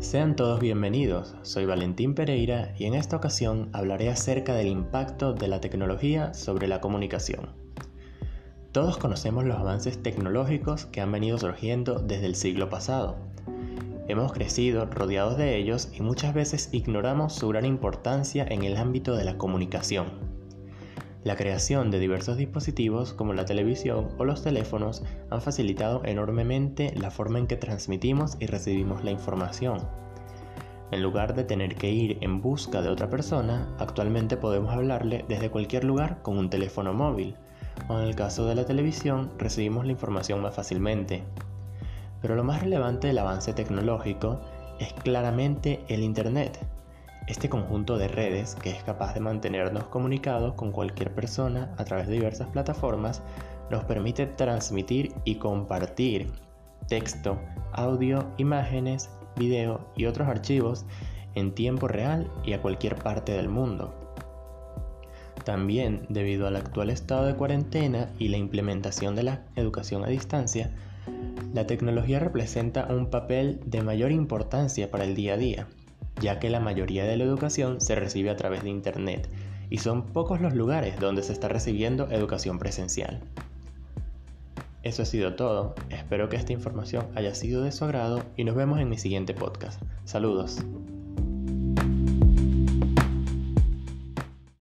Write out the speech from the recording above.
Sean todos bienvenidos, soy Valentín Pereira y en esta ocasión hablaré acerca del impacto de la tecnología sobre la comunicación. Todos conocemos los avances tecnológicos que han venido surgiendo desde el siglo pasado. Hemos crecido rodeados de ellos y muchas veces ignoramos su gran importancia en el ámbito de la comunicación. La creación de diversos dispositivos como la televisión o los teléfonos han facilitado enormemente la forma en que transmitimos y recibimos la información. En lugar de tener que ir en busca de otra persona, actualmente podemos hablarle desde cualquier lugar con un teléfono móvil, o en el caso de la televisión recibimos la información más fácilmente. Pero lo más relevante del avance tecnológico es claramente el Internet, este conjunto de redes, que es capaz de mantenernos comunicados con cualquier persona a través de diversas plataformas, nos permite transmitir y compartir texto, audio, imágenes, video y otros archivos en tiempo real y a cualquier parte del mundo. También, debido al actual estado de cuarentena y la implementación de la educación a distancia, la tecnología representa un papel de mayor importancia para el día a día ya que la mayoría de la educación se recibe a través de Internet y son pocos los lugares donde se está recibiendo educación presencial. Eso ha sido todo, espero que esta información haya sido de su agrado y nos vemos en mi siguiente podcast. Saludos.